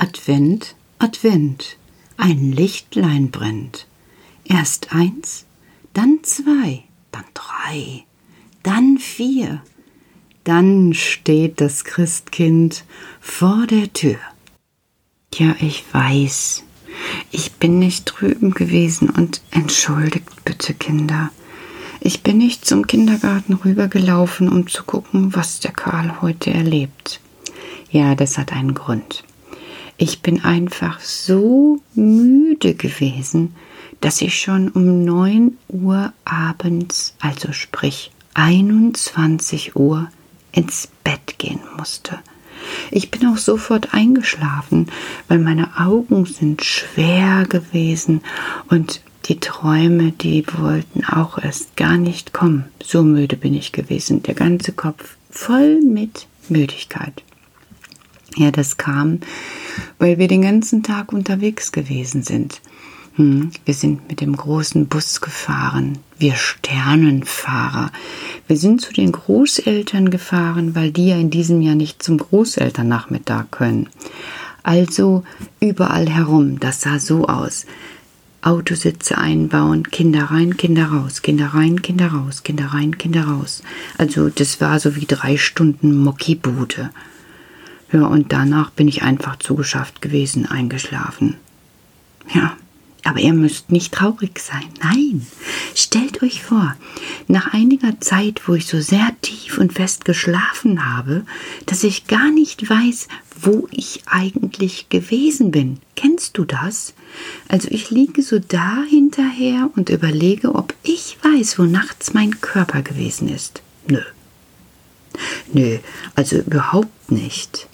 Advent, Advent, ein Lichtlein brennt. Erst eins, dann zwei, dann drei, dann vier. Dann steht das Christkind vor der Tür. Ja, ich weiß, ich bin nicht drüben gewesen und entschuldigt bitte, Kinder. Ich bin nicht zum Kindergarten rübergelaufen, um zu gucken, was der Karl heute erlebt. Ja, das hat einen Grund. Ich bin einfach so müde gewesen, dass ich schon um 9 Uhr abends, also sprich 21 Uhr, ins Bett gehen musste. Ich bin auch sofort eingeschlafen, weil meine Augen sind schwer gewesen und die Träume, die wollten auch erst gar nicht kommen. So müde bin ich gewesen, der ganze Kopf voll mit Müdigkeit. Ja, das kam, weil wir den ganzen Tag unterwegs gewesen sind. Hm, wir sind mit dem großen Bus gefahren, wir Sternenfahrer. Wir sind zu den Großeltern gefahren, weil die ja in diesem Jahr nicht zum Großelternnachmittag können. Also überall herum, das sah so aus. Autositze einbauen, Kinder rein, Kinder raus, Kinder rein, Kinder raus, Kinder rein, Kinder raus. Also das war so wie drei Stunden Mockibude. Ja, und danach bin ich einfach zugeschafft gewesen, eingeschlafen. Ja, aber ihr müsst nicht traurig sein. Nein, stellt euch vor, nach einiger Zeit, wo ich so sehr tief und fest geschlafen habe, dass ich gar nicht weiß, wo ich eigentlich gewesen bin. Kennst du das? Also ich liege so da hinterher und überlege, ob ich weiß, wo nachts mein Körper gewesen ist. Nö. Nö, also überhaupt nicht.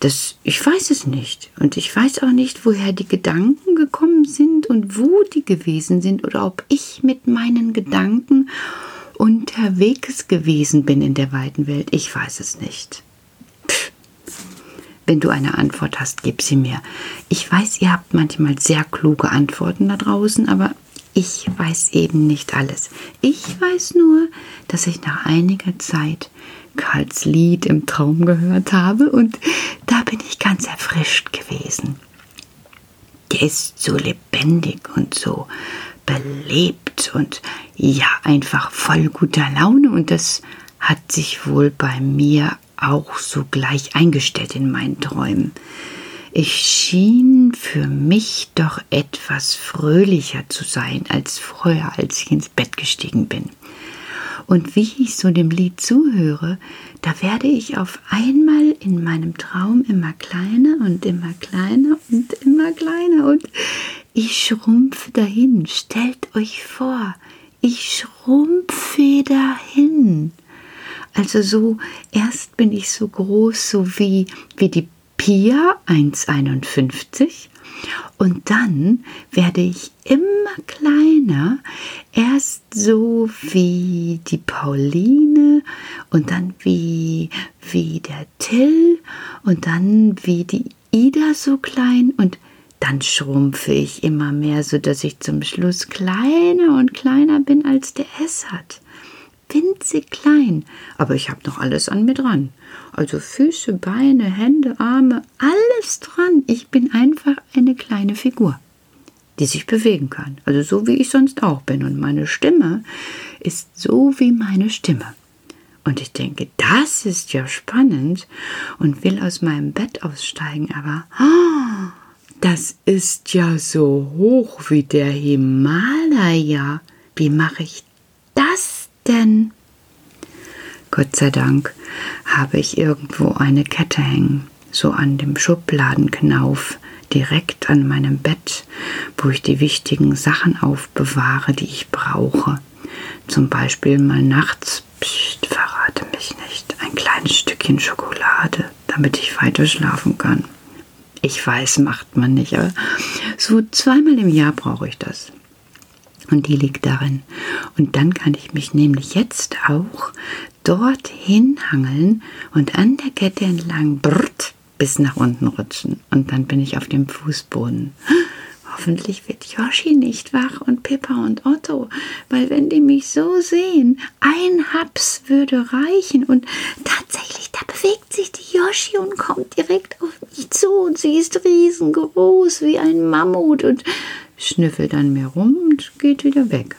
Das, ich weiß es nicht. Und ich weiß auch nicht, woher die Gedanken gekommen sind und wo die gewesen sind oder ob ich mit meinen Gedanken unterwegs gewesen bin in der weiten Welt. Ich weiß es nicht. Wenn du eine Antwort hast, gib sie mir. Ich weiß, ihr habt manchmal sehr kluge Antworten da draußen, aber ich weiß eben nicht alles. Ich weiß nur, dass ich nach einiger Zeit Karls Lied im Traum gehört habe und da bin ich ganz erfrischt gewesen. Der ist so lebendig und so belebt und ja, einfach voll guter Laune und das hat sich wohl bei mir auch so gleich eingestellt in meinen Träumen. Ich schien für mich doch etwas fröhlicher zu sein als früher, als ich ins Bett gestiegen bin. Und wie ich so dem Lied zuhöre, da werde ich auf einmal in meinem Traum immer kleiner und immer kleiner und immer kleiner und ich schrumpfe dahin. Stellt euch vor, ich schrumpfe dahin. Also so, erst bin ich so groß, so wie, wie die Pia 1,51 und dann werde ich immer kleiner, erst so wie die Pauline und dann wie, wie der Till und dann wie die Ida so klein und dann schrumpfe ich immer mehr, so dass ich zum Schluss kleiner und kleiner bin als der hat winzig klein, aber ich habe noch alles an mir dran. Also Füße, Beine, Hände, Arme, alles dran. Ich bin einfach eine Figur, die sich bewegen kann. Also so wie ich sonst auch bin. Und meine Stimme ist so wie meine Stimme. Und ich denke, das ist ja spannend und will aus meinem Bett aussteigen, aber oh, das ist ja so hoch wie der Himalaya. Wie mache ich das denn? Gott sei Dank habe ich irgendwo eine Kette hängen, so an dem Schubladenknauf, direkt an meinem Bett, wo ich die wichtigen Sachen aufbewahre, die ich brauche. Zum Beispiel mal nachts, pst, verrate mich nicht, ein kleines Stückchen Schokolade, damit ich weiter schlafen kann. Ich weiß, macht man nicht, aber so zweimal im Jahr brauche ich das. Und die liegt darin. Und dann kann ich mich nämlich jetzt auch dorthin hangeln und an der Kette entlang brrt, bis nach unten rutschen. Und dann bin ich auf dem Fußboden. Hoffentlich wird Yoshi nicht wach und Pippa und Otto, weil wenn die mich so sehen, ein Haps würde reichen und tatsächlich, da bewegt sich die Yoshi und kommt direkt auf mich so und sie ist riesengroß wie ein Mammut und schnüffelt an mir rum und geht wieder weg.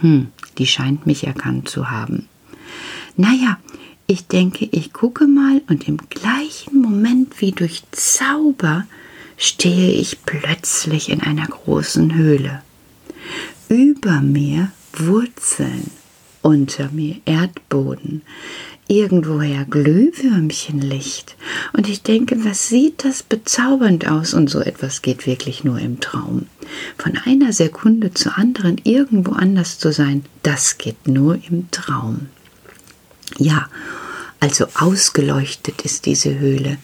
Hm, die scheint mich erkannt zu haben. Naja, ich denke, ich gucke mal und im gleichen Moment wie durch Zauber stehe ich plötzlich in einer großen Höhle. Über mir Wurzeln, unter mir Erdboden, irgendwoher Glühwürmchenlicht. Und ich denke, was sieht das bezaubernd aus? Und so etwas geht wirklich nur im Traum. Von einer Sekunde zur anderen irgendwo anders zu sein, das geht nur im Traum. Ja, also ausgeleuchtet ist diese Höhle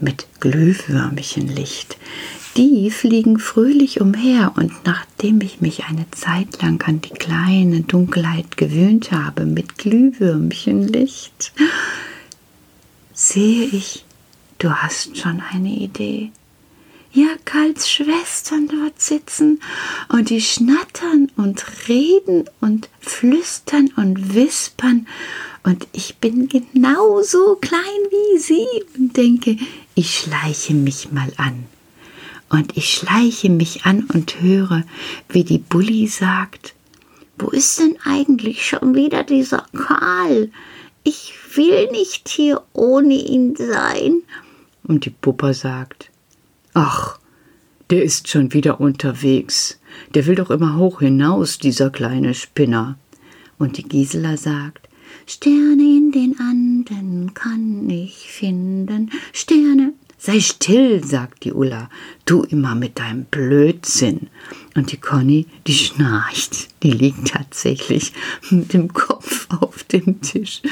mit Glühwürmchenlicht. Die fliegen fröhlich umher, und nachdem ich mich eine Zeit lang an die kleine Dunkelheit gewöhnt habe mit Glühwürmchenlicht, sehe ich, du hast schon eine Idee. Ja, Karls Schwestern dort sitzen und die schnattern und reden und flüstern und wispern und ich bin genauso klein wie sie und denke, ich schleiche mich mal an. Und ich schleiche mich an und höre, wie die Bulli sagt, wo ist denn eigentlich schon wieder dieser Karl? Ich will nicht hier ohne ihn sein. Und die Puppe sagt, ach, der ist schon wieder unterwegs. Der will doch immer hoch hinaus, dieser kleine Spinner. Und die Gisela sagt, Sterne in den Anden kann ich finden. Sterne. Sei still, sagt die Ulla. Du immer mit deinem Blödsinn. Und die Conny, die schnarcht. Die liegt tatsächlich mit dem Kopf auf dem Tisch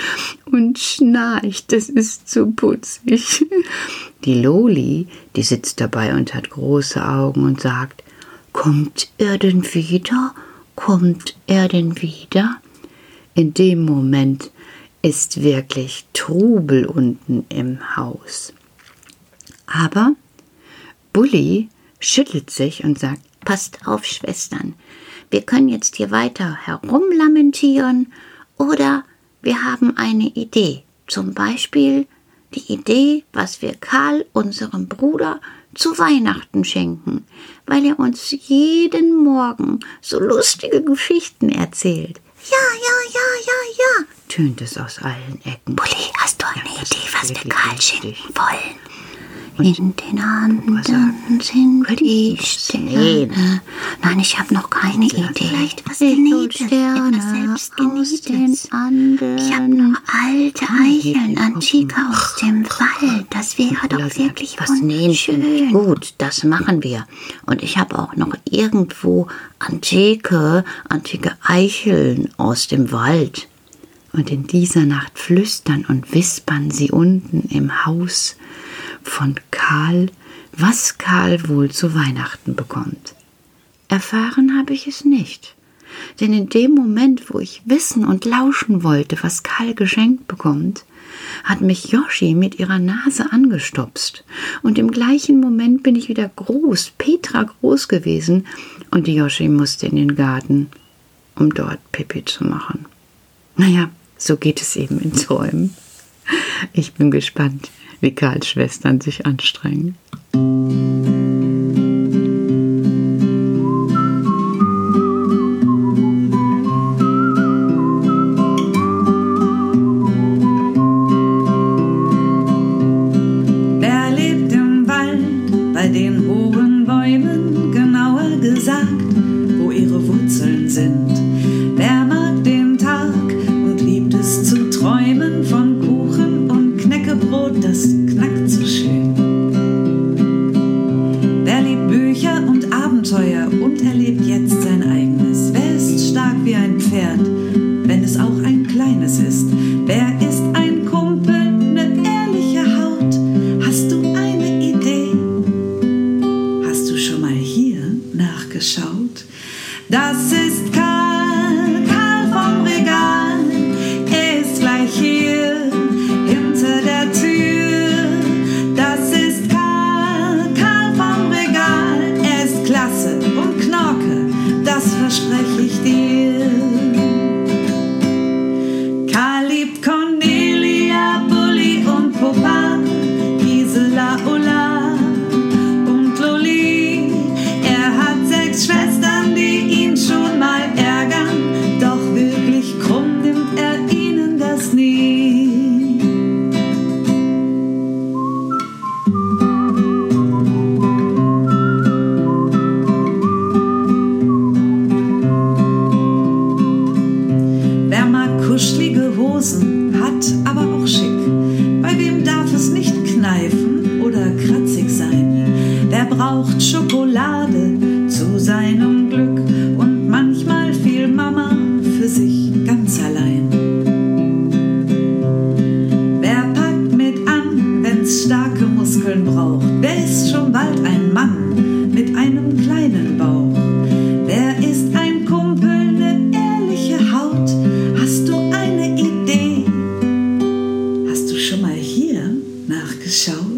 und schnarcht. Das ist zu putzig. Die Loli, die sitzt dabei und hat große Augen und sagt, Kommt er denn wieder? Kommt er denn wieder? In dem Moment ist wirklich Trubel unten im Haus. Aber Bulli schüttelt sich und sagt, Passt auf, Schwestern, wir können jetzt hier weiter herumlamentieren oder wir haben eine Idee. Zum Beispiel die Idee, was wir Karl, unserem Bruder, zu Weihnachten schenken, weil er uns jeden Morgen so lustige Geschichten erzählt. Ja, ja, ja, ja, ja, tönt es aus allen Ecken. Bulli, hast du eine ja, Idee, was wir Karl schenken wollen? In den Anden sind die Sterne. Nein, ich habe noch keine Idee. Vielleicht was Genietes, Sterne aus den Anden. Ich habe noch alte Eicheln, antike aus dem Wald. Das wäre doch wirklich was wunderschön. Gut, das machen wir. Und ich habe auch noch irgendwo antike, antike Eicheln aus dem Wald. Und in dieser Nacht flüstern und wispern sie unten im Haus von Karl, was Karl wohl zu Weihnachten bekommt. Erfahren habe ich es nicht, denn in dem Moment, wo ich wissen und lauschen wollte, was Karl geschenkt bekommt, hat mich Yoshi mit ihrer Nase angestupst, und im gleichen Moment bin ich wieder groß, Petra groß gewesen, und die Yoshi musste in den Garten, um dort Pipi zu machen. Naja, so geht es eben in Träumen. Ich bin gespannt, wie Karls Schwestern sich anstrengen. Abenteuer und erlebt jetzt Schokolade zu seinem Glück und manchmal fiel Mama für sich ganz allein. Wer packt mit an, wenn's starke Muskeln braucht? Wer ist schon bald ein Mann mit einem kleinen Bauch? Wer ist ein Kumpel, ne ehrliche Haut? Hast du eine Idee? Hast du schon mal hier nachgeschaut?